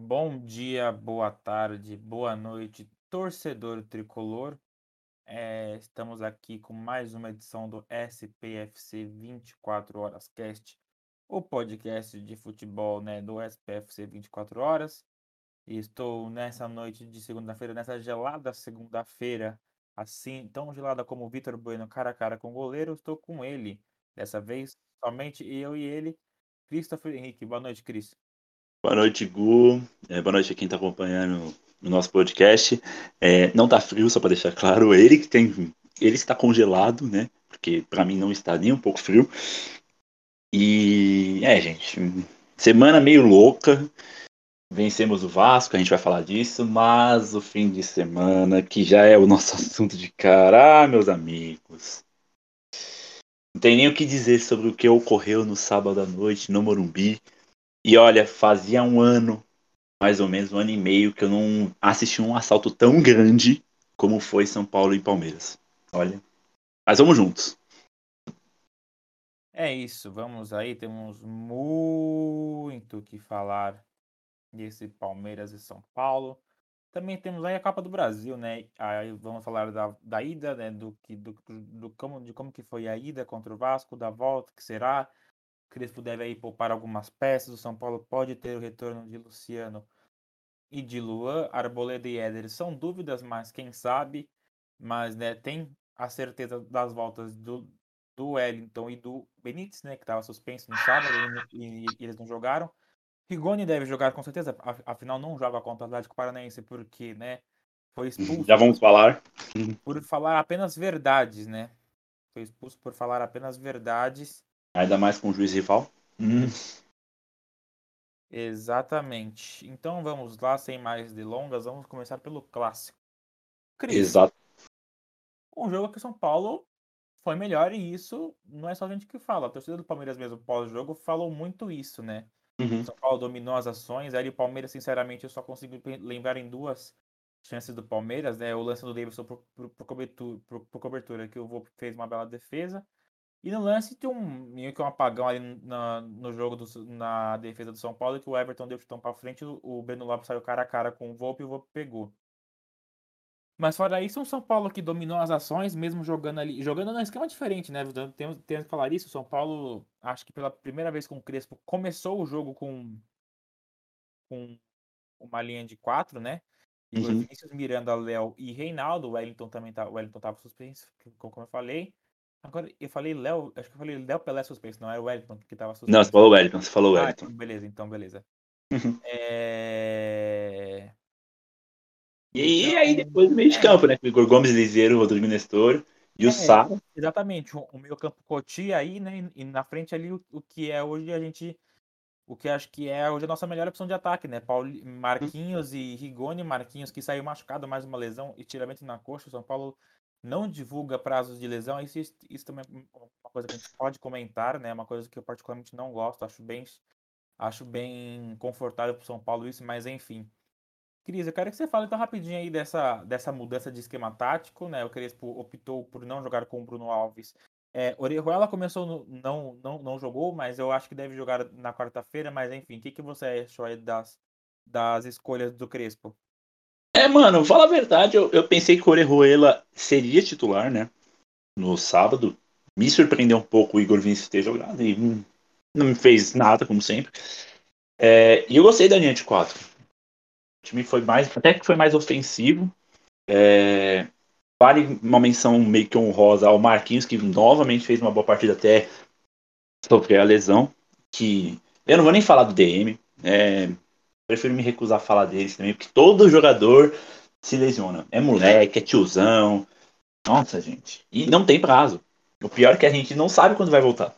Bom dia, boa tarde, boa noite, torcedor tricolor. Eh, estamos aqui com mais uma edição do SPFC 24 Horas Cast, o podcast de futebol, né, do SPFC 24 Horas. E estou nessa noite de segunda-feira, nessa gelada segunda-feira, assim, tão gelada como o Vitor Bueno cara a cara com o goleiro, estou com ele. Dessa vez, somente eu e ele, Christopher Henrique. Boa noite, Cris. Boa noite, Gu. É, boa noite a quem está acompanhando o nosso podcast. É, não tá frio, só para deixar claro. Ele que tem, ele está congelado, né? Porque para mim não está nem um pouco frio. E é, gente, semana meio louca. Vencemos o Vasco, a gente vai falar disso, mas o fim de semana, que já é o nosso assunto de cara, ah, meus amigos. Não tem nem o que dizer sobre o que ocorreu no sábado à noite no Morumbi. E olha, fazia um ano, mais ou menos um ano e meio, que eu não assisti um assalto tão grande como foi São Paulo e Palmeiras. Olha. Mas vamos juntos. É isso, vamos aí, temos muito que falar desse Palmeiras e São Paulo. Também temos aí a Copa do Brasil, né? Aí vamos falar da, da ida, né? Do que do, do, do, como, de como que foi a ida contra o Vasco, da volta, que será. Crespo deve aí poupar algumas peças. O São Paulo pode ter o retorno de Luciano e de Luan. Arboleda e Éder são dúvidas, mas quem sabe. Mas né, tem a certeza das voltas do, do Wellington e do Benítez, né, que estava suspenso no sábado e, e, e, eles não jogaram. Rigoni deve jogar com certeza, afinal não joga contra o Atlético Paranaense porque, né, foi expulso. Já vamos falar. Por falar apenas verdades, né? Foi expulso por falar apenas verdades. Ainda mais com o juiz rival. Hum. Exatamente. Então vamos lá, sem mais delongas, vamos começar pelo clássico. Cris, Exato. Um jogo que o São Paulo foi melhor e isso não é só a gente que fala. A torcida do Palmeiras mesmo pós-jogo falou muito isso, né? Uhum. O São Paulo dominou as ações, aí o Palmeiras, sinceramente, eu só consigo lembrar em duas chances do Palmeiras, né? O lance do Davidson por, por, por, cobertura, por, por cobertura, que o Volpe fez uma bela defesa, e no lance tem um meio que um apagão ali na, no jogo do, na defesa do São Paulo, que o Everton deu chutão para frente, o, o Breno Lopes saiu cara a cara com o Volpe e o Volpe pegou. Mas fora isso, um São Paulo que dominou as ações, mesmo jogando ali, jogando num esquema diferente, né? Temos, temos que falar isso, o São Paulo, acho que pela primeira vez com o Crespo, começou o jogo com, com uma linha de quatro, né? Uhum. Vinícius, Miranda, Léo e Reinaldo. O Wellington também tá, o Wellington tava suspenso, como eu falei. Agora, eu falei Léo, acho que eu falei Léo Pelé suspenso, não era o Wellington que tava suspenso. Não, você falou Wellington, você falou Ah, Wellington. então beleza, então beleza. É... E aí, depois do meio de é. campo, né? O Igor Gomes, Liseiro, Rodrigo Nestor e o É, Sá. exatamente, o, o meio campo Cotia aí, né? E na frente ali o, o que é hoje a gente. O que acho que é hoje a nossa melhor opção de ataque, né? Pauli, Marquinhos e Rigoni, Marquinhos que saiu machucado, mais uma lesão e tiramento na coxa. O São Paulo não divulga prazos de lesão. Isso, isso também é uma coisa que a gente pode comentar, né? Uma coisa que eu particularmente não gosto. Acho bem, acho bem confortável para o São Paulo isso, mas enfim. Cris, eu quero que você fale então rapidinho aí dessa, dessa mudança de esquema tático, né? O Crespo optou por não jogar com o Bruno Alves. É, Orejuela começou, no, não, não, não jogou, mas eu acho que deve jogar na quarta-feira, mas enfim, o que, que você achou aí das, das escolhas do Crespo? É, mano, fala a verdade, eu, eu pensei que o Orejuela seria titular, né? No sábado. Me surpreendeu um pouco o Igor Vinícius ter jogado e hum, não me fez nada, como sempre. É, e eu gostei da linha de quatro. O time foi mais, até que foi mais ofensivo. É, vale uma menção meio que honrosa ao Marquinhos, que novamente fez uma boa partida até sofrer a lesão. Que eu não vou nem falar do DM. É, prefiro me recusar a falar deles também, porque todo jogador se lesiona. É moleque, é tiozão. Nossa, gente. E não tem prazo. O pior é que a gente não sabe quando vai voltar.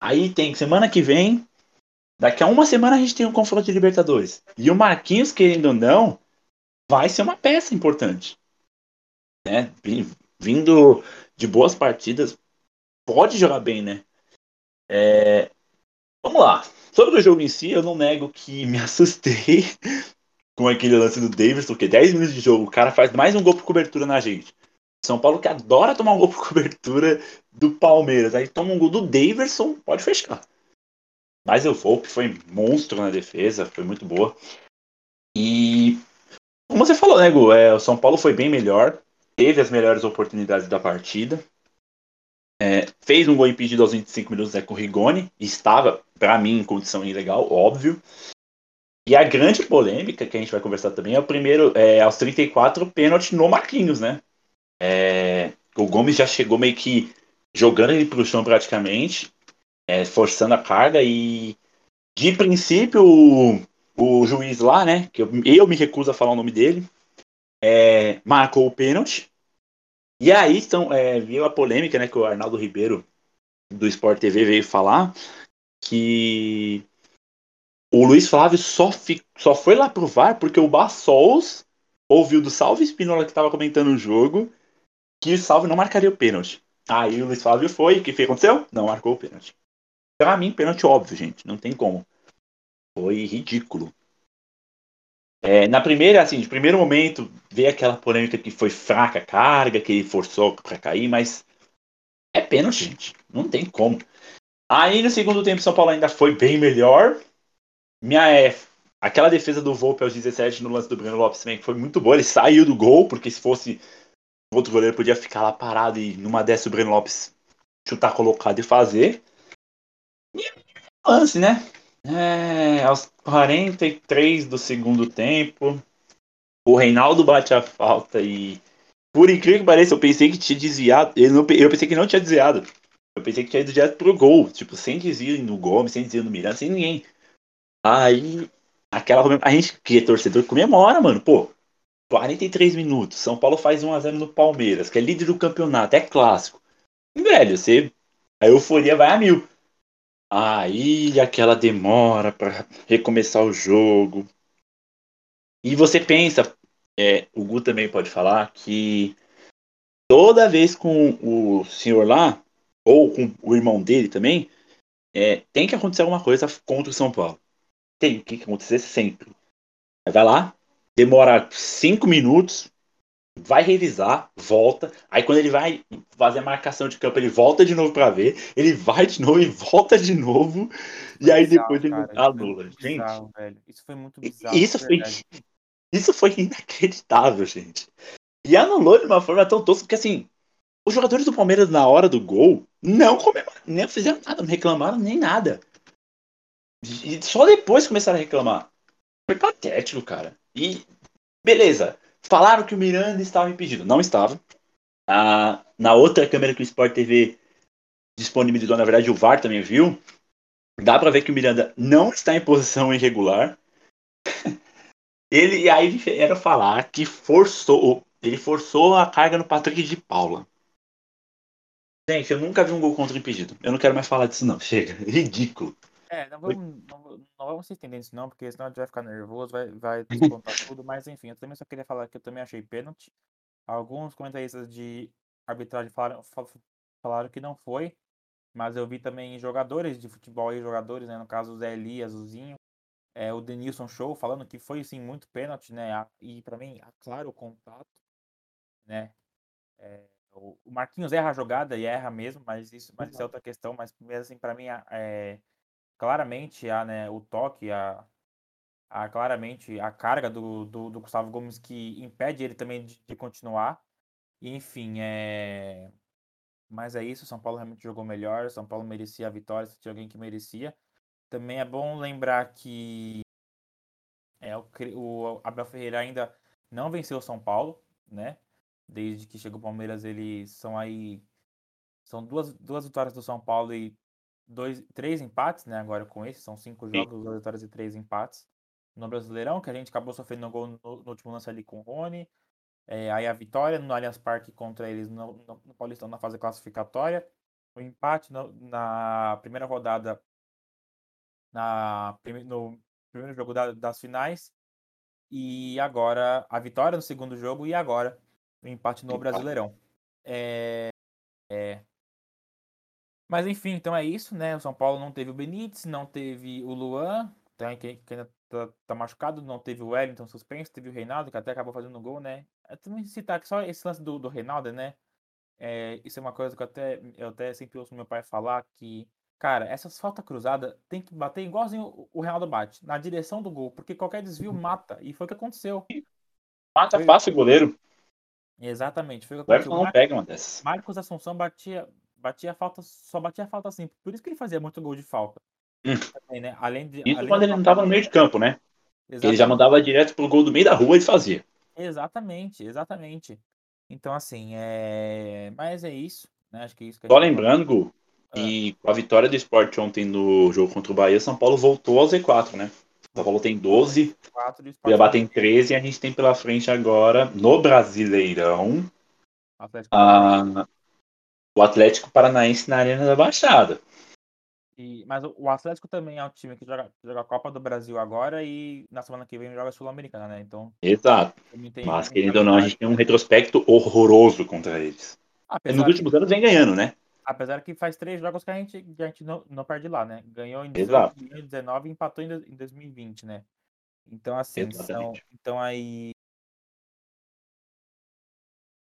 Aí tem semana que vem, Daqui a uma semana a gente tem um confronto de Libertadores. E o Marquinhos, querendo ou não, vai ser uma peça importante. Né? Vindo de boas partidas, pode jogar bem, né? É... Vamos lá. Sobre o jogo em si, eu não nego que me assustei com aquele lance do Davidson, porque 10 minutos de jogo, o cara faz mais um gol por cobertura na gente. São Paulo que adora tomar um gol por cobertura do Palmeiras. Aí toma um gol do Davidson, pode fechar. Mas o Volpe foi monstro na defesa, foi muito boa. E como você falou, né? É, o São Paulo foi bem melhor, teve as melhores oportunidades da partida. É, fez um gol impedido aos 25 minutos né, com o Rigoni, estava, para mim, em condição ilegal, óbvio. E a grande polêmica que a gente vai conversar também é o primeiro, é, aos 34, pênalti no Marquinhos, né? É, o Gomes já chegou meio que jogando ele pro chão praticamente, é, forçando a carga e de princípio o, o juiz lá, né, que eu, eu, me recuso a falar o nome dele, é, marcou o pênalti. E aí então, é, viu a polêmica, né, que o Arnaldo Ribeiro do Sport TV veio falar que o Luiz Flávio só, fi, só foi lá pro VAR porque o Bassols ouviu do Salve Espinola que estava comentando o jogo que o Salve não marcaria o pênalti. Aí o Luiz Flávio foi, o que aconteceu? Não marcou o pênalti. Pra mim, pênalti óbvio, gente, não tem como. Foi ridículo. É, na primeira, assim, de primeiro momento, veio aquela polêmica que foi fraca a carga, que ele forçou para cair, mas é pênalti, gente. Não tem como. Aí no segundo tempo, São Paulo ainda foi bem melhor, minha é, aquela defesa do Volpe aos 17 no lance do Breno Lopes também foi muito boa. Ele saiu do gol, porque se fosse outro goleiro podia ficar lá parado e numa dessa o Breno Lopes chutar colocado e fazer. E lance, né? É, aos 43 do segundo tempo, o Reinaldo bate a falta e por incrível que pareça, eu pensei que tinha desviado. Eu, não, eu pensei que não tinha desviado. Eu pensei que tinha ido direto pro gol. Tipo, sem desvio no Gomes, sem desvio no Miranda, sem ninguém. Aí, aquela. A gente que é torcedor comemora, mano. Pô, 43 minutos. São Paulo faz 1x0 no Palmeiras, que é líder do campeonato, é clássico. Velho, você. A euforia vai a mil. Aí aquela demora para recomeçar o jogo. E você pensa, é, o Gu também pode falar, que toda vez com o senhor lá, ou com o irmão dele também, é, tem que acontecer alguma coisa contra o São Paulo tem que acontecer sempre. Vai lá, demora cinco minutos, vai revisar, volta. Aí quando ele vai fazer a marcação de campo, ele volta de novo para ver, ele vai de novo e volta de novo. e aí bizarro, depois ele cara, anula. Gente, bizarro, isso foi muito bizarro. Isso foi, isso foi inacreditável, gente. E anulou de uma forma tão tosca, porque assim, os jogadores do Palmeiras na hora do gol não comemoraram, nem fizeram nada, não reclamaram nem nada. E só depois começaram a reclamar. Foi patético, cara. E beleza. Falaram que o Miranda estava impedido. Não estava. Ah, na outra câmera que o Sport TV disponibilizou, na verdade o VAR também viu. Dá para ver que o Miranda não está em posição irregular. ele aí era falar que forçou, ele forçou a carga no Patrick de Paula. Gente, eu nunca vi um gol contra impedido. Eu não quero mais falar disso não. Chega, ridículo. É, não vamos, não, não vamos se estender nisso não, porque senão a gente vai ficar nervoso, vai, vai descontar tudo, mas enfim, eu também só queria falar que eu também achei pênalti. Alguns comentaristas de arbitragem falaram, falaram que não foi, mas eu vi também jogadores de futebol e jogadores, né, no caso o Zé Elias, o Zinho, é, o Denilson Show, falando que foi sim muito pênalti, né, e para mim, claro, o contato, né, é, o Marquinhos erra a jogada e erra mesmo, mas isso, mas isso é outra questão, mas mesmo assim, para mim, é, claramente a, né, o toque, a, a, claramente a carga do, do, do, Gustavo Gomes que impede ele também de, de continuar. enfim, é... mas é isso, São Paulo realmente jogou melhor, São Paulo merecia a vitória, se tinha alguém que merecia. Também é bom lembrar que é, o, o Abel Ferreira ainda não venceu o São Paulo, né? Desde que chegou o Palmeiras, eles são aí. São duas, duas vitórias do São Paulo e dois, três empates, né? Agora com esse, são cinco jogos, duas vitórias e três empates no Brasileirão, que a gente acabou sofrendo um gol no, no, último lance ali com o Rony. É, aí a vitória no Allianz Parque contra eles no, no, no Paulistão na fase classificatória. O empate no, na primeira rodada, na, no primeiro jogo da, das finais. E agora a vitória no segundo jogo e agora o empate no Brasileirão. É, é, mas enfim, então é isso, né? O São Paulo não teve o Benítez, não teve o Luan, tá, que, que ainda tá, tá, machucado, não teve o Wellington suspenso, teve o Reinaldo, que até acabou fazendo gol, né? Eu também citar que só esse lance do, do Reinaldo, né? É, isso é uma coisa que eu até, eu até sempre ouço meu pai falar, que Cara, essas faltas cruzadas tem que bater igualzinho o Reinaldo bate, na direção do gol, porque qualquer desvio mata. E foi o que aconteceu. Mata foi... fácil o goleiro. Exatamente. Foi o que aconteceu. O não pega uma dessas. Marcos Assunção batia, batia falta, só batia falta assim. Por isso que ele fazia muito gol de falta. Hum. Também, né? Além de, isso além quando ele não estava no meio de campo, né? Exatamente. Ele já mandava direto pro gol do meio da rua e fazia. Exatamente, exatamente. Então, assim, é. Mas é isso. Né? Acho que é isso que Só lembrando, Gu, ah. e com a vitória do esporte ontem no jogo contra o Bahia, São Paulo voltou ao Z4, né? São Paulo tem 12, Cuiabá tem 13 e a gente tem pela frente agora, no Brasileirão, Atlético a... o Atlético Paranaense na Arena da Baixada. E, mas o Atlético também é um time que joga, joga a Copa do Brasil agora e na semana que vem joga a Sul-Americana, né? Então. Exato. Mas, querendo ou não, a gente tem um retrospecto horroroso contra eles. Apesar Nos últimos que, anos vem ganhando, né? Apesar que faz três jogos que a gente, a gente não, não perde lá, né? Ganhou em 2019 e empatou em 2020, né? Então, assim, são, então aí.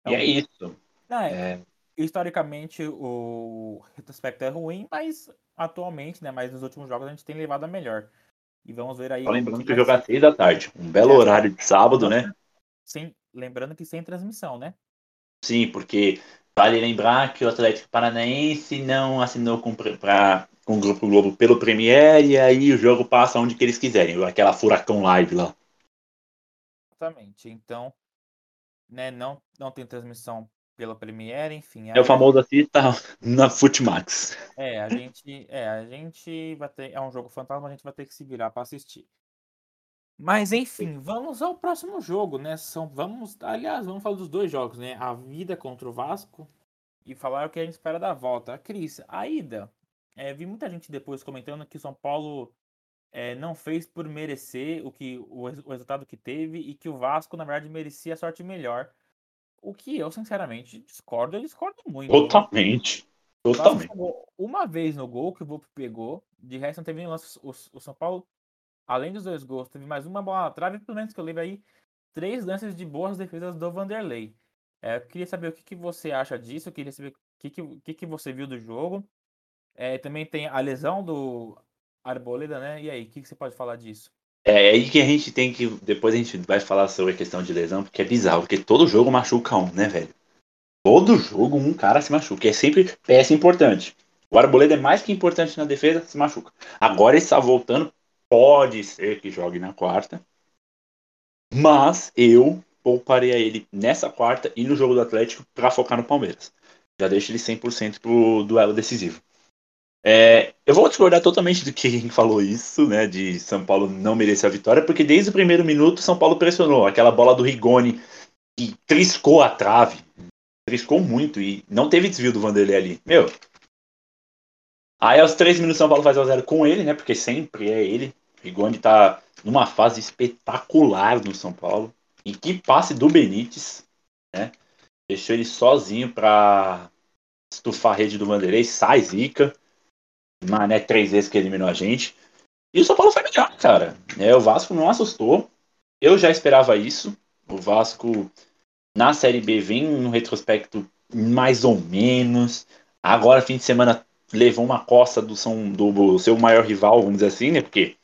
Então, e é isso. É, é... Historicamente, o retrospecto é ruim, mas atualmente, né? Mas nos últimos jogos a gente tem levado a melhor. E vamos ver aí. Só lembrando que jogar seis da tarde. Um belo é, horário de sábado, né? Sem, lembrando que sem transmissão, né? Sim, porque vale lembrar que o Atlético Paranaense não assinou com, pra, com o Grupo Globo pelo Premier e aí o jogo passa onde que eles quiserem, aquela furacão live lá. Exatamente. Então, né, não, não tem transmissão pela Premiere, enfim. É o famoso assista na Footmax. É, a gente, é, a gente vai ter, é um jogo fantasma, a gente vai ter que se virar para assistir. Mas enfim, vamos ao próximo jogo, né? São, vamos, aliás, vamos falar dos dois jogos, né? A vida contra o Vasco e falar o que a gente espera da volta. Cris, a ida, é, vi muita gente depois comentando que o São Paulo é, não fez por merecer o que o, o resultado que teve e que o Vasco na verdade merecia a sorte melhor. O que eu, sinceramente, discordo, eu discordo muito. Totalmente. Totalmente. Uma vez no gol que o Volpe pegou, de resto não teve nenhum lance. O, o, São Paulo, além dos dois gols, teve mais uma bola na trave, pelo menos que eu lembro aí, três lances de boas defesas do Vanderlei. É, eu queria saber o que, que você acha disso, eu queria saber o que, que, que, que você viu do jogo. É, também tem a lesão do Arboleda, né? E aí, o que, que você pode falar disso? É aí que a gente tem que. Depois a gente vai falar sobre a questão de lesão, porque é bizarro, porque todo jogo machuca um, né, velho? Todo jogo um cara se machuca. É sempre peça importante. O Arboleda é mais que importante na defesa, se machuca. Agora ele está voltando. Pode ser que jogue na quarta. Mas eu pouparei ele nessa quarta e no jogo do Atlético para focar no Palmeiras. Já deixo ele 100% pro duelo decisivo. É, eu vou discordar totalmente do que falou isso, né? De São Paulo não merecer a vitória, porque desde o primeiro minuto São Paulo pressionou. Aquela bola do Rigoni que triscou a trave, triscou muito e não teve desvio do Vanderlei ali. Meu. Aí aos três minutos São Paulo faz o zero com ele, né? Porque sempre é ele. Rigoni tá numa fase espetacular no São Paulo. E que passe do Benítez, né? Deixou ele sozinho para estufar a rede do Vanderlei, sai zica. Mané três vezes que eliminou a gente. E o São Paulo foi melhor, cara. É, o Vasco não assustou. Eu já esperava isso. O Vasco na Série B vem no retrospecto mais ou menos. Agora, fim de semana, levou uma costa do, São, do seu maior rival, vamos dizer assim, né? Porque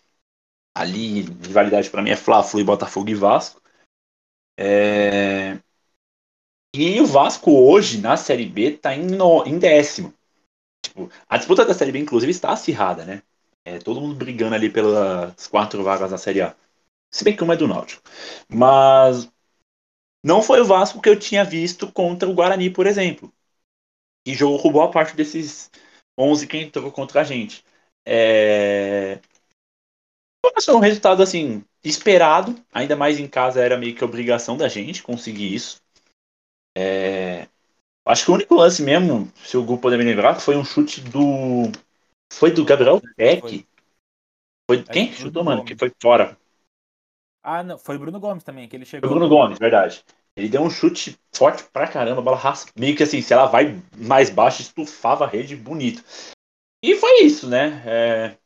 ali, rivalidade para mim é Fla-Flu e Botafogo e Vasco. É... E o Vasco hoje, na Série B, tá em, no, em décimo. Tipo, a disputa da Série B, inclusive, está acirrada, né? É, todo mundo brigando ali pelas quatro vagas da Série A. Se bem que uma é do Náutico. Mas não foi o Vasco que eu tinha visto contra o Guarani, por exemplo. E jogou boa parte desses 11 que entrou contra a gente. É... Foi um resultado assim esperado, ainda mais em casa era meio que obrigação da gente conseguir isso. É... Acho que o único lance mesmo, se o Gu poder me lembrar, foi um chute do. Foi do Gabriel Peck. Foi, foi quem chutou, mano? Gomes. Que foi fora. Ah, não, foi Bruno Gomes também, que ele chegou. Foi Bruno Gomes, verdade. Ele deu um chute forte pra caramba, a bola raspa. Meio que assim, se ela vai mais baixo, estufava a rede bonito. E foi isso, né? É...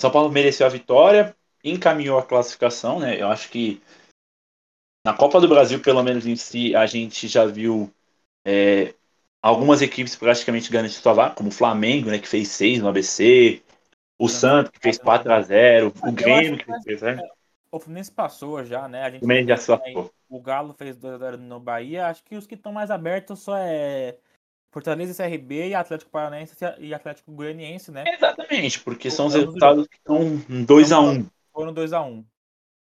São Paulo mereceu a vitória, encaminhou a classificação, né? Eu acho que na Copa do Brasil, pelo menos em si, a gente já viu é, algumas equipes praticamente garantiram sua vaga, como o Flamengo, né, que fez 6 no ABC, o Santos, que fez 4 a 0 o Grêmio, que fez 3 a 0 O Fluminense passou já, né? A gente O Fluminense já se aí, lascou. o Galo fez 2x0 no Bahia. Acho que os que estão mais abertos só é Fortaleza e CRB e Atlético Paranaense e Atlético Goianiense, né? Exatamente, porque são os resultados que estão 2x1. Foram 2x1.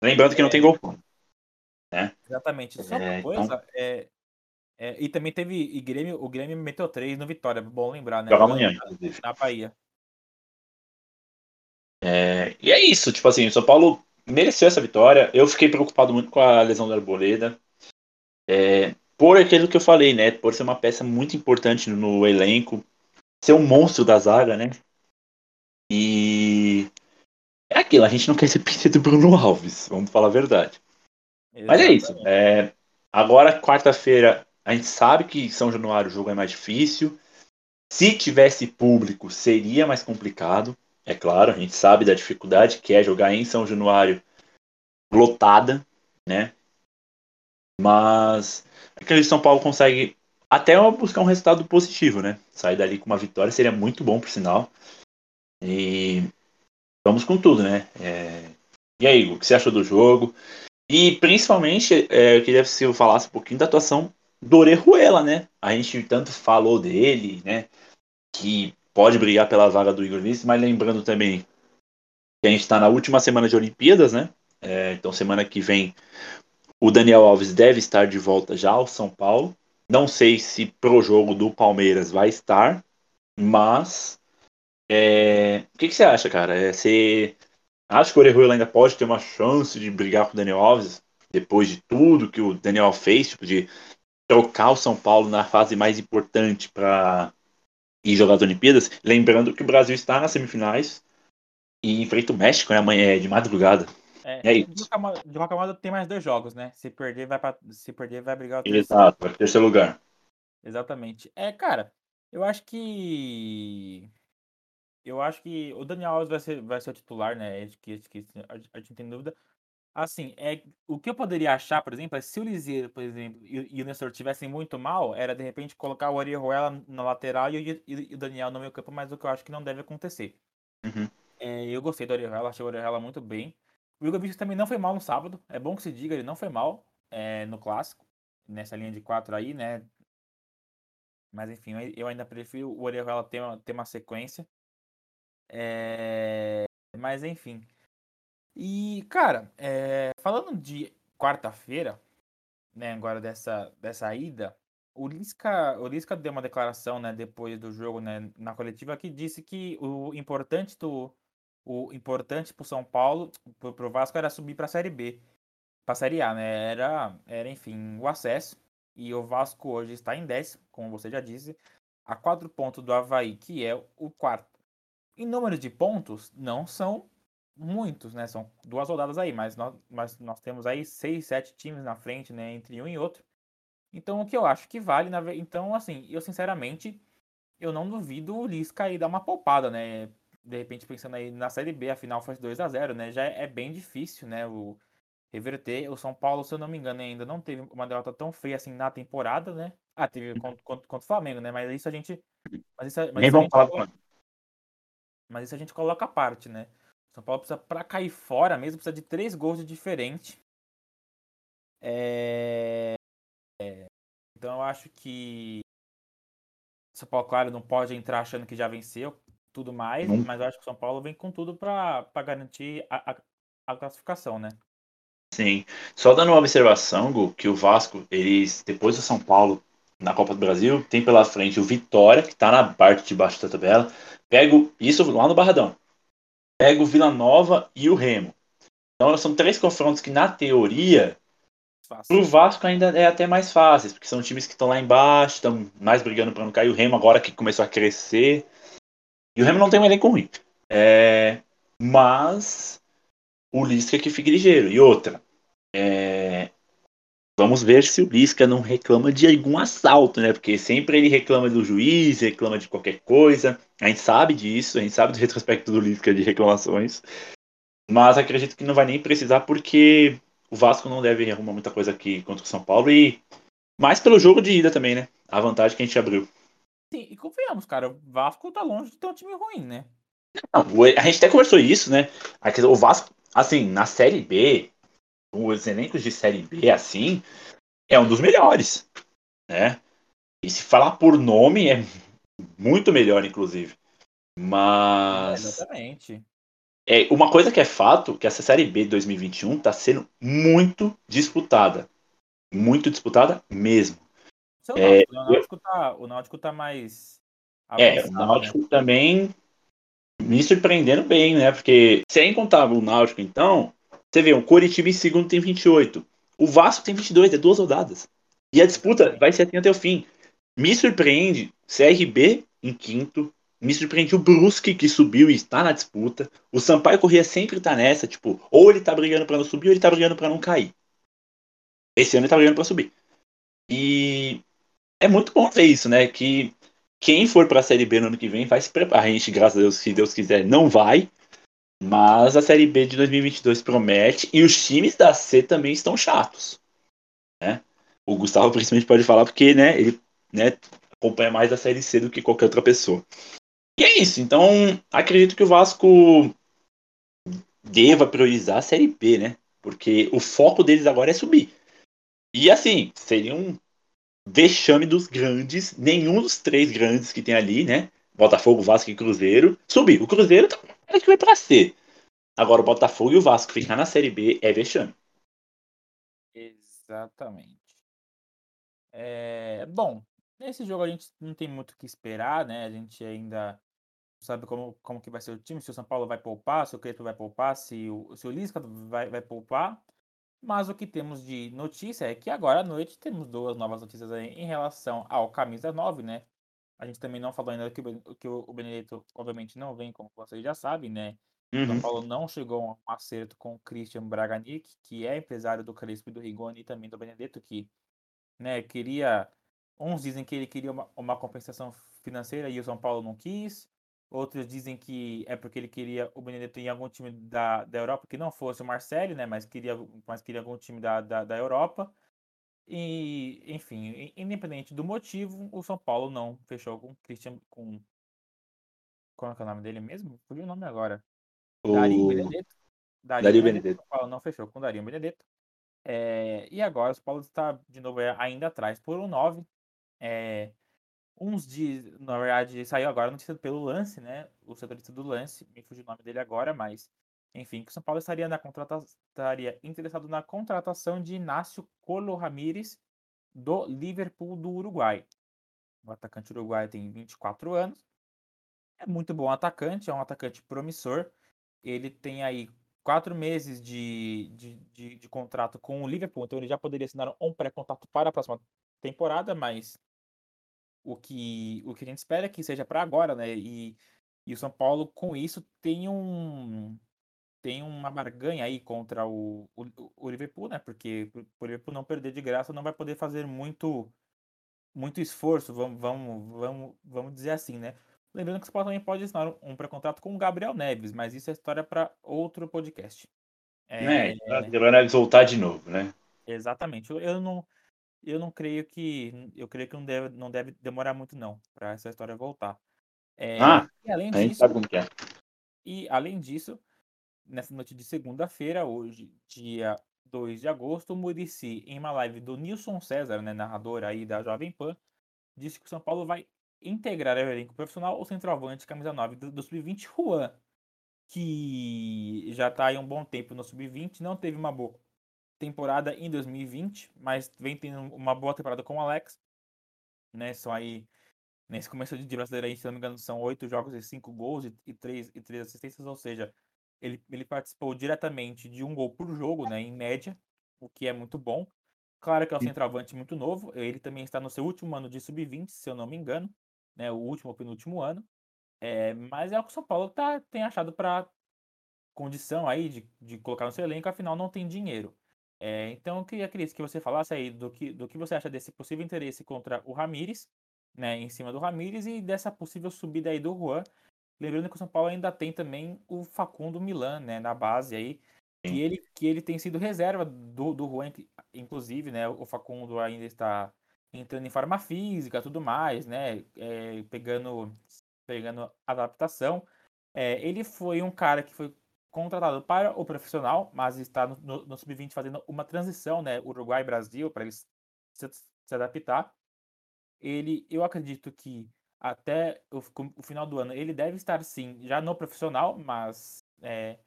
Lembrando que não tem gol. Exatamente. Só uma É, então- coisa, é, é, e também teve e Grêmio, o Grêmio meteu 3 no Vitória, bom lembrar, né? Joga amanhã, inclusive. Na Bahia. É, e é isso, tipo assim, o São Paulo mereceu essa vitória. Eu fiquei preocupado muito com a lesão do Arboleda. É, por aquilo que eu falei, né? Por ser uma peça muito importante no elenco, ser um monstro da zaga, né? E é aquilo, a gente não quer ser pinta do Bruno Alves, vamos falar a verdade. Mas é isso. Exatamente. é, agora, quarta-feira, a gente sabe que São Januário o jogo é mais difícil. Se tivesse público, seria mais complicado. É claro, a gente sabe da dificuldade que é jogar em São Januário lotada, né? Mas aquele São Paulo consegue até buscar um resultado positivo, né? Sair dali com uma vitória seria muito bom, por sinal. E vamos com tudo, né? É, E aí, Igor, o que você achou do jogo? E principalmente, é, eu queria que você falasse um pouquinho da atuação do Orejuela, né? A gente tanto falou dele, né? Que pode brigar pela vaga do Igor Vinícius, mas lembrando também que a gente está na última semana de Olimpíadas, né? É, então, semana que vem, o Daniel Alves deve estar de volta já ao São Paulo. Não sei se pro jogo do Palmeiras vai estar, mas é, o que, que você acha, cara? É, você acha que o Orejuela ainda pode ter uma chance de brigar com o Daniel Alves depois de tudo que o Daniel fez, tipo, de trocar o São Paulo na fase mais importante para ir jogar as Olimpíadas? Lembrando que o Brasil está nas semifinais e enfrenta o México, né? Amanhã é de madrugada. É, É de, isso. qualquer modo, de qualquer modo, tem mais dois jogos, né? Se perder, vai pra, se perder, vai brigar o terceiro. Exato, vai terceiro lugar. Exatamente. É, cara, eu acho que. Eu acho que o Daniel Alves vai ser, vai ser o titular, né? Acho que, acho que a gente- tem dúvida. Assim, é, o que eu poderia achar, por exemplo, é se o Liseiro, por exemplo, e, e o Nestor tivessem muito mal, era de repente colocar o Orejuela na lateral e, o- e, e o Daniel no meio campo, mas o que eu acho que não deve acontecer. Uhum. É, eu gostei do Orejuela, achei o Orejuela muito bem. O Igor Vinícius também não foi mal no sábado, é bom que se diga, ele não foi mal é, no clássico, nessa linha de quatro aí, né? Mas enfim, eu- ainda prefiro o Orejuela ter uma, ter uma sequência. É, Mas enfim. E, cara, é, falando de quarta-feira, né, agora dessa, dessa ida, o Lisca, o Lisca deu uma declaração, né, depois do jogo, né, na coletiva, que disse que o importante do o importante pro São Paulo, pro, pro Vasco era subir para a Série B, para a Série A, né? Era, era, enfim, o acesso. E o Vasco hoje está em décimo, como você já disse, a quatro pontos do Havaí, que é o quarto. Em número de pontos, não são muitos, né? São duas rodadas aí, mas nós, mas nós temos aí seis, sete times na frente, né? Entre um e outro. Então, o que eu acho que vale, na então, assim, eu sinceramente, eu não duvido o Lisca aí dar uma poupada, né? De repente, pensando aí na Série B, a final foi 2 a 0 né? Já é bem difícil, né? O reverter. O São Paulo, se eu não me engano, ainda não teve uma derrota tão feia assim na temporada, né? Ah, teve contra, contra, contra o Flamengo, né? Mas isso a gente. Mas isso, mas Nem isso a vamos gente falar do Flamengo. mas isso a gente coloca à parte, né? São Paulo precisa, pra cair fora mesmo, precisa de três gols de diferente. É... é, Então eu acho que São Paulo, claro, não pode entrar achando que já venceu tudo mais, Não. mas eu acho que o São Paulo vem com tudo pra garantir a, a, a classificação, né? Sim. Só dando uma observação, Gu, que o Vasco, eles, depois do São Paulo na Copa do Brasil, tem pela frente o Vitória, que tá na parte de baixo da tabela. Pego isso lá no Barradão. Pega o Vila Nova e o Remo. Então são três confrontos que, na teoria, Fácil. pro Vasco ainda é até mais fáceis, porque são times que estão lá embaixo, estão mais brigando para não cair. O Remo agora que começou a crescer. E o Remo não tem um elenco ruim. É, mas o Lisca que fique ligeiro. E outra, é, vamos ver se o Lisca não reclama de algum assalto, né? Porque sempre ele reclama do juiz, reclama de qualquer coisa. A gente sabe disso, a gente sabe do retrospecto do Lisca de reclamações. Mas acredito que não vai nem precisar, porque o Vasco não deve arrumar muita coisa aqui contra o São Paulo. E mais pelo jogo de ida também, né? A vantagem que a gente abriu. Sim, e confiamos, cara. O Vasco tá longe de ter um time ruim, né? Não, a gente até conversou isso, né? O Vasco, assim, na Série B, os elencos de Série B, assim, é um dos melhores, né? E se falar por nome, é muito melhor, inclusive. Mas. Exatamente. É, uma coisa que é fato, que essa Série B de 2021 está sendo muito disputada. Muito disputada mesmo. O, é, o, Náutico tá, o Náutico tá mais. É, o Náutico né? também me surpreendendo bem, né? Porque sem contar o Náutico, então, você vê, o Coritiba em segundo tem 28. O Vasco tem 22, é duas rodadas. E a disputa vai ser assim até o fim. Me surpreende CRB em quinto. Me surpreende o Brusque que subiu e está na disputa. O Sampaio Corrêa sempre está nessa, tipo, ou ele está brigando para não subir ou ele está brigando para não cair. Esse ano ele tá brigando para subir. E é muito bom ver isso, né? Que quem for para a Série B no ano que vem vai se preparar. A gente, graças a Deus, se Deus quiser, não vai. Mas a Série B de 2022 promete. E os times da C também estão chatos. Né? O Gustavo, principalmente, pode falar porque né, ele né, acompanha mais a Série C do que qualquer outra pessoa. E é isso. Então, acredito que o Vasco deva priorizar a Série B, né? Porque o foco deles agora é subir. E assim, seria um vexame dos grandes, nenhum dos três grandes que tem ali, né? Botafogo, Vasco e Cruzeiro, subir. O Cruzeiro tá é que vai pra C. Agora o Botafogo e o Vasco ficar na Série B é vexame. Exatamente. É, bom, nesse jogo a gente não tem muito o que esperar, né? A gente ainda sabe como, como que vai ser o time, se o São Paulo vai poupar, se o Crespo vai poupar, se o, se o Lisca vai, vai poupar. Mas o que temos de notícia é que agora à noite temos duas novas notícias em relação ao Camisa 9, né? A gente também não falou ainda que, que o Benedetto, obviamente, não vem, como vocês já sabem, né? Uhum. São Paulo não chegou a um acerto com o Christian Braganic, que é empresário do Crespo e do Rigoni e também do Benedetto, que né, queria. Uns dizem que ele queria uma, uma compensação financeira e o São Paulo não quis. Outros dizem que é porque ele queria o Benedetto em algum time da, da Europa, que não fosse o Marcelo, né? Mas queria, mas queria algum time da, da, da Europa. E, enfim, independente do motivo, o São Paulo não fechou com Christian. Com... Qual é o nome dele mesmo? Fugiu o nome agora. O... Dario Benedetto. Dario, Dario Benedetto. Benedetto. São Paulo não fechou com Dario Benedetto. É... E agora o São Paulo está de novo ainda atrás por um 9. É uns dias, na verdade, saiu agora notícia pelo Lance, né? O setorista do Lance, me fugiu o nome dele agora, mas enfim, que o São Paulo estaria, na contrata estaria interessado na contratação de Inácio Colo Ramírez do Liverpool do Uruguai. O atacante uruguaio tem 24 anos. É muito bom atacante, é um atacante promissor. Ele tem aí quatro meses de, de, de, de contrato com o Liverpool, então ele já poderia assinar um pré-contrato para a próxima temporada, mas o que, o que a gente espera é que seja para agora, né? E, e o São Paulo, com isso, tem um tem uma barganha aí contra o, o, o Liverpool, né? Porque o Liverpool não perder de graça não vai poder fazer muito muito esforço, vamos, vamos, vamos, vamos dizer assim, né? Lembrando que o Paulo também pode assinar um, um pré-contrato com o Gabriel Neves, mas isso é história para outro podcast. É, é, Gabriel Neves voltar de novo, né? Exatamente. Eu, eu não eu não creio que. Eu creio que não deve, não deve demorar muito, não, para essa história voltar. É, ah, e além gente sabe como que é. E além disso, nessa noite de segunda-feira, hoje, dia 2 de agosto, o Murici, em uma live do Nilson César, né, narrador aí da Jovem Pan, disse que o São Paulo vai integrar ao elenco profissional o centroavante camisa 9 do, do Sub-20, Juan, que já está aí um bom tempo no Sub-20, não teve uma boa temporada em 2020, mas vem tendo uma boa temporada com o Alex. Né? São aí, nesse começo de brasileiro, se não me engano, são oito jogos e cinco gols e, três, e três assistências, ou seja, ele, ele participou diretamente de um gol por jogo, né, em média, o que é muito bom. Claro que é um centroavante muito novo, ele também está no seu último ano de sub-20, se eu não me engano, né, o último ou penúltimo ano. É, mas é o que o São Paulo tá, tem achado para condição aí de, de colocar no seu elenco, afinal não tem dinheiro. É, então, eu queria, Cris, que você falasse aí do que, do que você acha desse possível interesse contra o Ramires, né, em cima do Ramires, e dessa possível subida aí do Juan. Lembrando que o São Paulo ainda tem também o Facundo Milan, né, na base aí, que ele, que ele tem sido reserva do, do Juan, inclusive, né, o Facundo ainda está entrando em forma física, tudo mais, né? É, pegando, pegando adaptação. É, ele foi um cara que foi contratado para o profissional, mas está no, no, no sub-20 fazendo uma transição, né? Uruguai-Brasil, para ele se, se, adaptar. Ele, eu acredito que até o, o, final do ano ele deve estar sim já no profissional, mas é,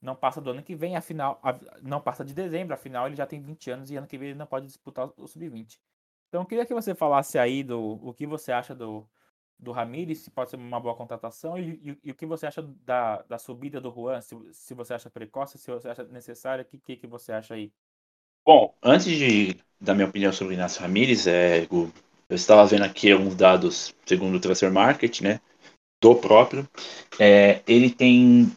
não passa do ano que vem, afinal, não passa de dezembro, afinal ele já tem 20 anos e ano que vem ele não pode disputar o sub-20. Então eu queria que você falasse aí do o que você acha do, do Ramires, se pode ser uma boa contratação, e, e, e, o que você acha da, da subida do Juan, se, se você acha precoce, se você acha necessária, o que, que, que você acha aí? Bom, antes de dar minha opinião sobre o Inácio Ramírez, é, eu estava vendo aqui alguns dados segundo o Transfer Market, né, do próprio. É, ele tem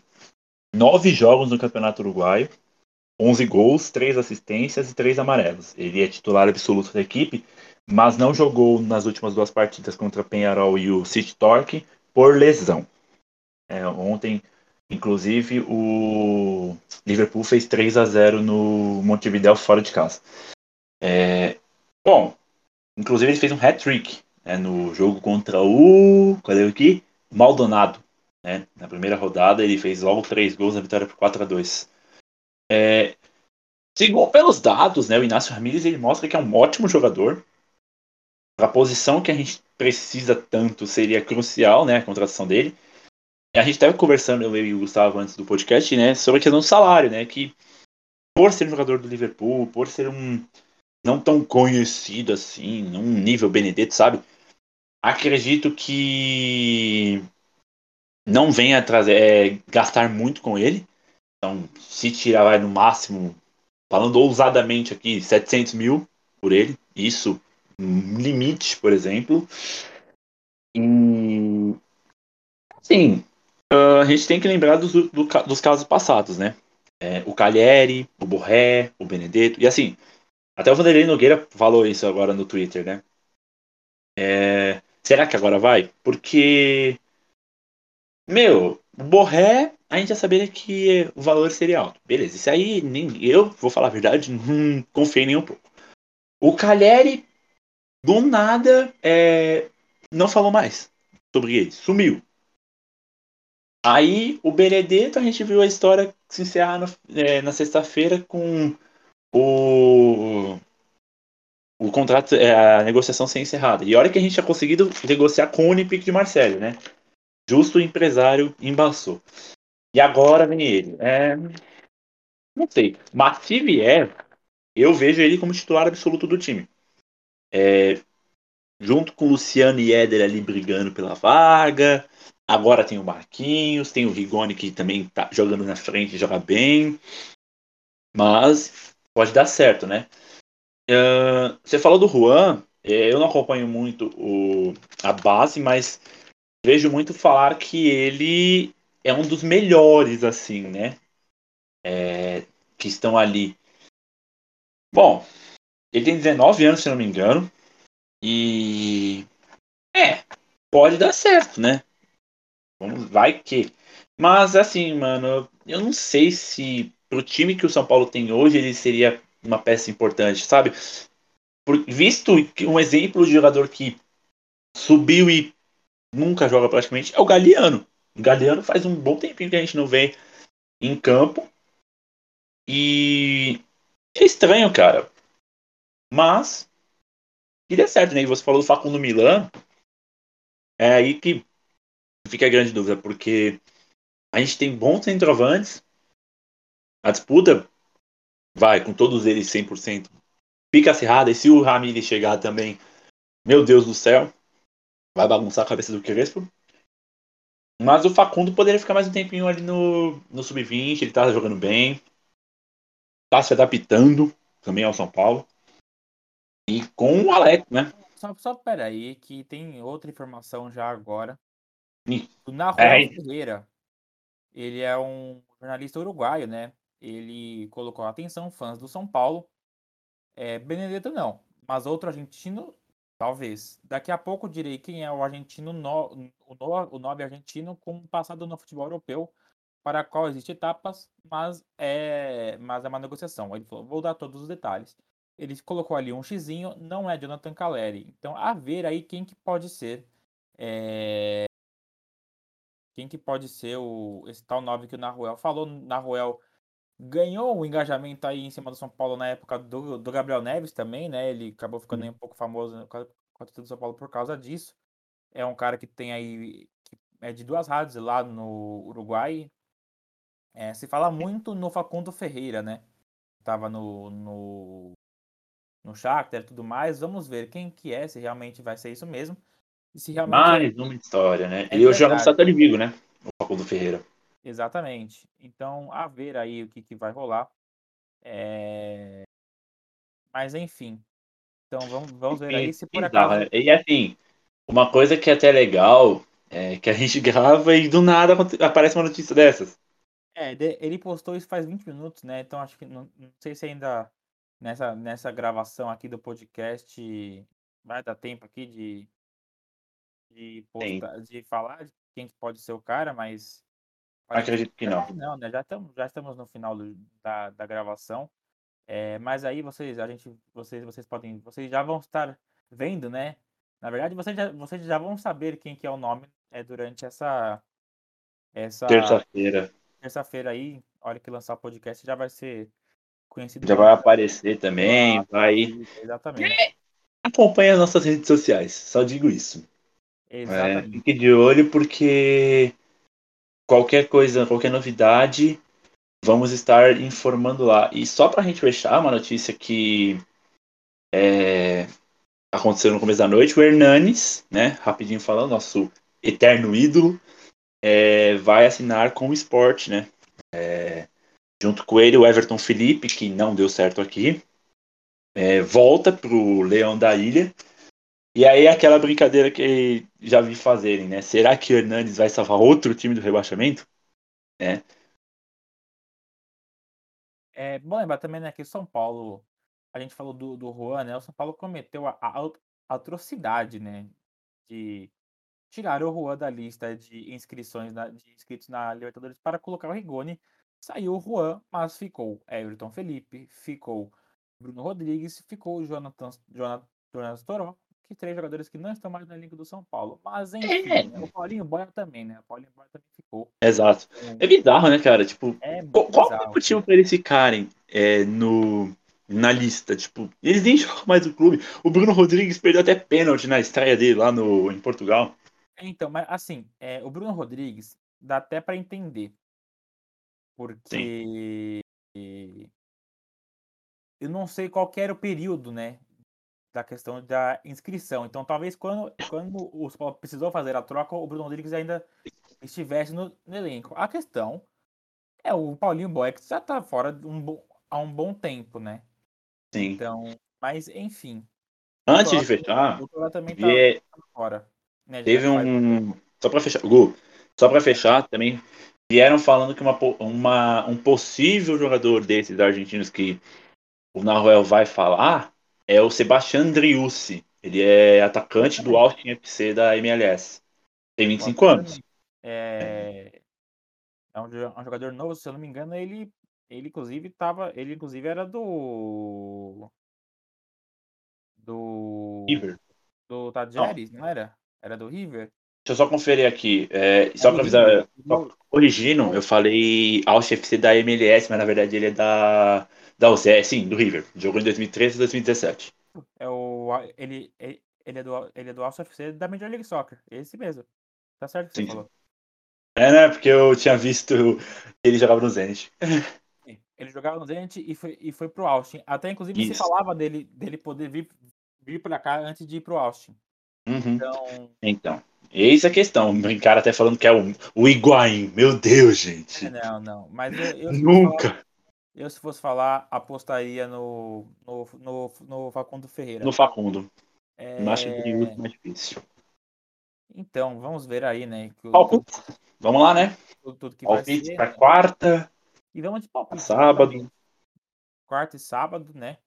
nove jogos no Campeonato Uruguaio, 11 gols, 3 assistências e 3 amarelos. Ele é titular absoluto da equipe, mas não jogou nas últimas duas partidas contra Penharol e o City Torque por lesão. É, ontem, inclusive, o Liverpool fez 3 a 0 no Montevideo fora de casa. É, bom, inclusive ele fez um hat-trick né, no jogo contra o. Cadê o aqui? Maldonado. Né? Na primeira rodada ele fez logo 3 gols na vitória por 4 a 2 é, Segundo pelos dados, né, o Inácio Ramírez ele mostra que é um ótimo jogador, a posição que a gente precisa tanto seria crucial, né, a contratação dele. A gente estava conversando, eu e o Gustavo, antes do podcast, né, sobre a questão do salário, né, que por ser um jogador do Liverpool, por ser um não tão conhecido assim, num nível Benedetto, sabe? Acredito que não venha trazer, é, gastar muito com ele. Então, se tirar vai no máximo, falando ousadamente aqui, 700 mil por ele, isso limite, por exemplo. E sim, uh, a gente tem que lembrar dos, do, dos casos passados, né? É, o Calheri, o Borré, o Benedetto, e assim, até o Vanderlei Nogueira falou isso agora no Twitter, né? É, será que agora vai? Porque, meu, o Borré, a gente já sabia que o valor seria alto. Beleza, isso aí, nem, eu vou falar a verdade, não confiei nem um pouco. O Calheri, do nada, é, não falou mais sobre ele, sumiu. Aí o Benedetto, a gente viu a história se encerrar no, é, na sexta-feira com o, o contrato, é, a negociação ser encerrada. E olha que a gente tinha conseguido negociar com o Olympique de Marseille, né? Justo o empresário embaçou. E agora vem ele. É, não sei. Mas se vier, eu vejo ele como titular absoluto do time. É, junto com o Luciano e Éder ali brigando pela vaga. Agora tem o Marquinhos, tem o Rigoni que também tá jogando na frente, joga bem. Mas pode dar certo, né? Uh, você falou do Juan, é, eu não acompanho muito o, a base, mas vejo muito falar que ele é um dos melhores, assim, né? É, que estão ali. Bom, ele tem 19 anos, se não me engano. E. É, pode dar certo, né? Vamos, vai que. Mas, assim, mano, eu não sei se pro time que o São Paulo tem hoje ele seria uma peça importante, sabe? Por, visto um exemplo de jogador que subiu e nunca joga praticamente é o Galeano. O Galeano faz um bom tempinho que a gente não vê em campo. E é estranho, cara. Mas que dê certo, né? E você falou do Facundo Milan. É aí que fica a grande dúvida, porque a gente tem bons centroavantes. A disputa vai com todos eles 100%. Fica acirrada. E se o Ramires chegar também, meu Deus do céu, vai bagunçar a cabeça do Crespo. Mas o Facundo poderia ficar mais um tempinho ali no, no sub-20. Ele tá jogando bem. Tá se adaptando também ao São Paulo. E com o Alex, né? Só, só peraí, que tem outra informação já agora. Ih. O Nahuel é. Ferreira, ele é um jornalista uruguaio, né? Ele colocou atenção, fãs do São Paulo. É, Benedetto não, mas outro argentino, talvez. Daqui a pouco direi quem é o argentino, no, o, no, o nobre argentino com passado no futebol europeu, para a qual existem etapas, mas é, mas é uma negociação. Ele falou, vou dar todos os detalhes. ele colocou ali um xizinho, não é Jonathan Caleri. Então, a ver aí quem que pode ser. É... Quem que pode ser o, esse tal 9 que o Naruel falou. Naruel ganhou o engajamento aí em cima do São Paulo na época do, do Gabriel Neves também, né? Ele acabou ficando um pouco famoso com a torcida do São Paulo por causa disso. É um cara que tem aí. Que é de duas rádios lá no Uruguai. É, se fala muito no Facundo Ferreira, né? Tava no, no, no Shakhtar e tudo mais. Vamos ver quem que é, se realmente vai ser isso mesmo. E se realmente Mais é... uma história, né? É e hoje no Santa de Vigo, né? O Facundo Ferreira. Exatamente. Então, a ver aí o que, que vai rolar. É... Mas enfim. Então vamos, vamos ver aí se por acaso. E assim, uma coisa que é até legal é que a gente grava e do nada aparece uma notícia dessas. É, ele postou isso faz 20 minutos, né? Então acho que não, não sei se ainda nessa, nessa gravação aqui do podcast vai dar tempo aqui de, de, postar, de falar de quem pode ser o cara, mas. Acredito que não. Não, né? Já estamos, já estamos no final do, da, da gravação. É, mas aí vocês, a gente, vocês, vocês podem, vocês já vão estar vendo, né? Na verdade, vocês já, vocês já vão saber quem que é o nome é, durante essa essa terça-feira terça-feira aí, a hora que lançar o podcast, já vai ser conhecido. Já vai aparecer também, vai. Exatamente. Acompanhe as nossas redes sociais, só digo isso. Exatamente. É, fique de olho porque qualquer coisa, qualquer novidade, vamos estar informando lá. E só para a gente fechar, uma notícia que é, aconteceu no começo da noite, o Hernanes, né, rapidinho falando, nosso eterno ídolo, é, vai assinar com o Sport, né? É, junto com ele, o Everton Felipe, que não deu certo aqui, é, volta pro Leão da Ilha. E aí aquela brincadeira que já vi fazerem, né? Será que Hernandes vai salvar outro time do rebaixamento? É. É bom lembrar também né, que São Paulo, a gente falou do, do Juan, né? O São Paulo cometeu a, a, atrocidade, né? De tiraram o Juan da lista de inscrições na, de inscritos na Libertadores para colocar o Rigoni. Saiu o Juan, mas ficou Everton Felipe, ficou Bruno Rodrigues, ficou o Jonathan, Jonathan, Jonathan Toró, que três jogadores que não estão mais no elenco do São Paulo. Mas enfim, é. né, o Paulinho Boia também, né? O Paulinho Boia também ficou. Exato. Então, é bizarro, né, cara? Tipo, é qual, qual é o motivo para eles ficarem é, no, na lista? Tipo, eles nem jogam mais o clube. O Bruno Rodrigues perdeu até pênalti na estreia dele lá no, em Portugal. Então, mas assim, é, o Bruno Rodrigues dá até para entender. Porque Sim. eu não sei qual era o período, né? Da questão da inscrição. Então, talvez quando, quando o Paulo precisou fazer a troca, o Bruno Rodrigues ainda estivesse no, no elenco. A questão é o Paulinho Boeck já tá fora um, há um bom tempo, né? Sim. Então, mas enfim. Antes de fechar, o também tá, é... fora. Né, Teve um. Só para fechar, Gu, só para fechar também, vieram falando que uma, uma, um possível jogador desses argentinos que o Naruel vai falar é o Sebastião Driussi. Ele é atacante do Austin FC da MLS. Tem 25 anos. É, é um, um, jogador novo, se eu não me engano, ele, ele inclusive tava. Ele inclusive era do. Do. River. Do Tadjeres, não. não era? Era do River? Deixa eu só conferir aqui. É, só para avisar, só corrigindo, eu falei Alch FC da MLS, mas na verdade ele é da, da UCE, sim, do River. Jogou em 2013 e 2017. É o, ele, ele, é do, ele é do Alch FC da Major League Soccer. Esse mesmo. Tá certo que você sim. falou. É, né? Porque eu tinha visto que ele jogava no Zenit. Ele jogava no Zenit e foi, e foi pro Austin. Até inclusive Isso. se falava dele, dele poder vir, vir pra cá antes de ir pro Austin. Uhum. Então... então, eis a questão. Brincar até falando que é o, o Higuaín. Meu Deus, gente. É, não, não. Mas eu, eu Nunca. Falar, eu, se fosse falar, apostaria no, no, no, no Facundo Ferreira. No Facundo. É... Acho que é mais difícil. Então, vamos ver aí, né? Palpite. Vamos lá, né? Tudo, tudo que palpite para quarta. E vamos de palpite. Sábado. Também. Quarta e sábado, né?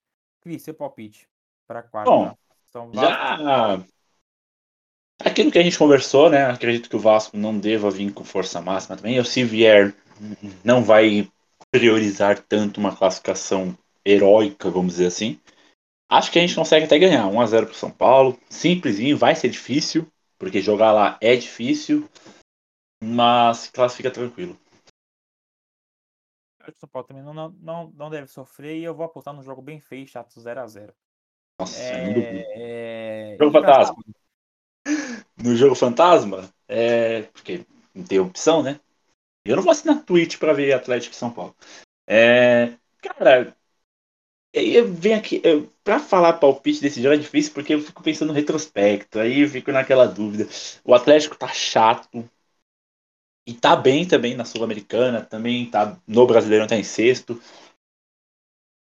Cris, seu palpite para quarta. Bom, então, já Aquilo que a gente conversou, né? Acredito que o Vasco não deva vir com força máxima também. Ou se vier, não vai priorizar tanto uma classificação heróica, vamos dizer assim. Acho que a gente consegue até ganhar 1x0 pro São Paulo. Simplesinho, vai ser difícil, porque jogar lá é difícil, mas classifica tranquilo. Acho que o São Paulo também não, não, não, deve sofrer e eu vou apostar num jogo bem feio, chato 0x0. Nossa, É, é... Jogo sábado? No jogo fantasma, é. Porque não tem opção, né? Eu não vou assinar Twitch pra ver Atlético e São Paulo. É. Cara, eu venho aqui. Pra falar palpite desse jogo é difícil porque eu fico pensando no retrospecto. Aí eu fico naquela dúvida. O Atlético tá chato. E tá bem também na Sul-Americana. Também tá no Brasileirão, tá em sexto.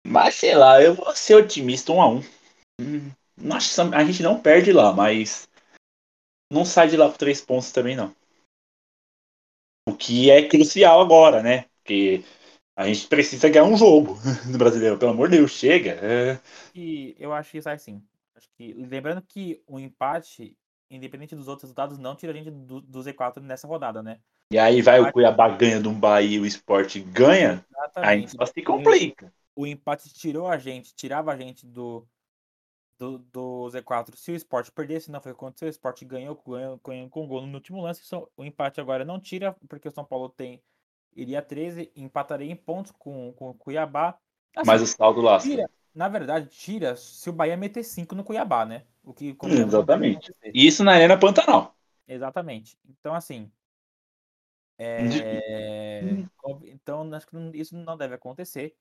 Mas sei lá, eu vou ser otimista um a um. Hum, que a gente não perde lá, mas não sai de lá com três pontos também não. O que é crucial agora, né? Porque a gente precisa ganhar um jogo no brasileiro, pelo amor de Deus, chega. É, E eu acho que sai sim. Acho que, lembrando que o empate, independente dos outros resultados, não tira a gente do, do Z4 nessa rodada, né? E aí vai o Cuiabá ganha do Bahia e o esporte ganha, aí Exatamente. só se complica. O empate tirou a gente, tirava a gente do, do, do Z4 se o Sport perdesse, não foi quando o Sport ganhou, ganhou, ganhou com gol no último lance. O empate agora não tira, porque o São Paulo tem iria 13, empataria em pontos com, com o Cuiabá. Assim, Mas o saldo lasca. tira, na verdade, tira se o Bahia meter 5 no Cuiabá, né? O que deve Exatamente. Isso na Arena Pantanal. Exatamente. Então, assim. De- é, Hum. Então, acho que isso não deve acontecer.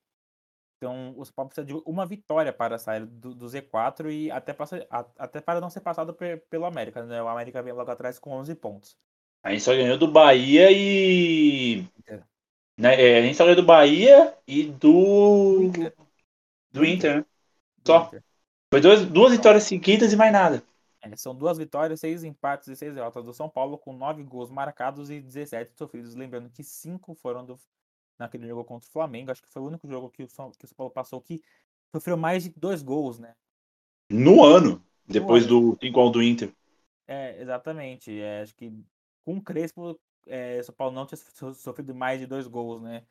Então, o São Paulo precisa de uma vitória para sair do, do Z4 e até, passa- a- até para não ser passado pe- pelo América. Né? O América vem logo atrás com 11 pontos. A gente só ganhou do Bahia e. Inter. Né, é, a gente só ganhou do Bahia e do. Inter. Do Inter, né? Só. Inter. Foi duas, duas vitórias seguidas e mais nada. É, são duas vitórias, seis empates e seis derrotas do São Paulo, com nove gols marcados e 17 sofridos. Lembrando que cinco foram do, naquele jogo contra o Flamengo. Acho que foi o único jogo que o São, que o São Paulo passou que sofreu mais de dois gols, né? No ano. Depois ano. do 5x1 do Inter. É, exatamente. É, acho que com o Crespo, é, São Paulo não tinha so- sofrido mais de dois gols, né?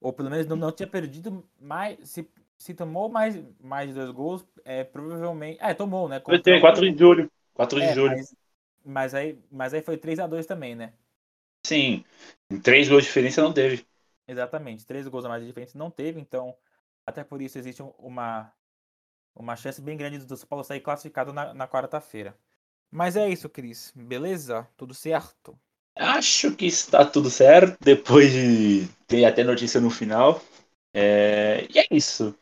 Ou pelo menos não, não tinha perdido mais. Se, se tomou mais, mais de dois gols, é, provavelmente. É, tomou, né? Contra ter o- 4 de julho. 4 de É, julho. mas, mas, aí, mas aí foi 3x2 também, né? Sim. Em três gols de diferença não teve. Exatamente. Três gols a mais de diferença não teve, então. Até por isso existe um- uma, uma chance bem grande do São Paulo sair classificado na, na quarta-feira. Mas é isso, Cris. Beleza? Tudo certo? Acho que está tudo certo. Depois de ter até notícia no final. É, E é isso.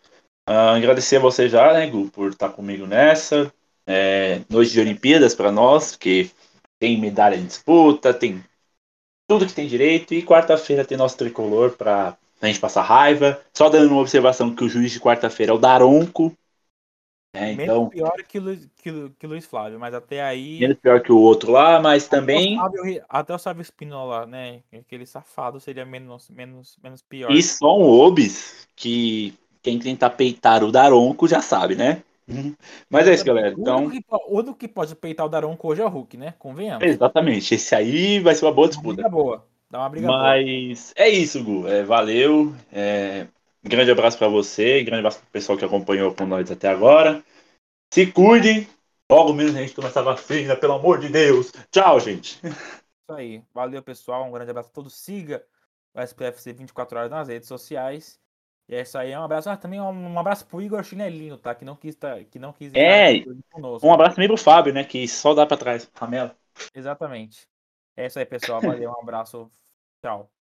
Ah, agradecer a você já, né, Gu, por estar comigo nessa. É, Noite de Olimpíadas para nós, que tem medalha em disputa, tem tudo que tem direito. E quarta-feira tem nosso tricolor para a gente passar raiva. Só dando uma observação que o juiz de quarta-feira é o Daronco. né, Menos então, pior que Luiz, que, que Luiz Flávio, mas até aí. menos pior que o outro lá, mas até o também. Até o Sávio Spinola, né? Aquele safado seria menos, menos, menos pior. E só um Obis que quem tentar peitar o Daronco já sabe, né? Mas é isso, galera. O Então, único, o único que pode peitar o Daronco hoje é o Hulk, né? Convenhamos. exatamente. Esse aí vai ser uma boa Dá uma disputa. briga boa. Dá uma briga boa. Mas é isso, Gu. É, valeu. É, um grande abraço pra você. Grande abraço pro pessoal que acompanhou com nós até agora. Se cuidem. Logo menos a gente toma essa vacina, pelo amor de Deus. Tchau, gente. Isso aí. Valeu, pessoal. Um grande abraço a todos. Siga o SPFC 24 horas nas redes sociais. E é isso aí. Um abraço. Ah, também um, abraço pro Igor Chinelinho, tá? Que não quis, tá, que não quis É, conosco. Um abraço também pro Fábio, né? Que só dá pra trás. Ramela. Exatamente. É isso aí, pessoal. Valeu. Um abraço. Tchau.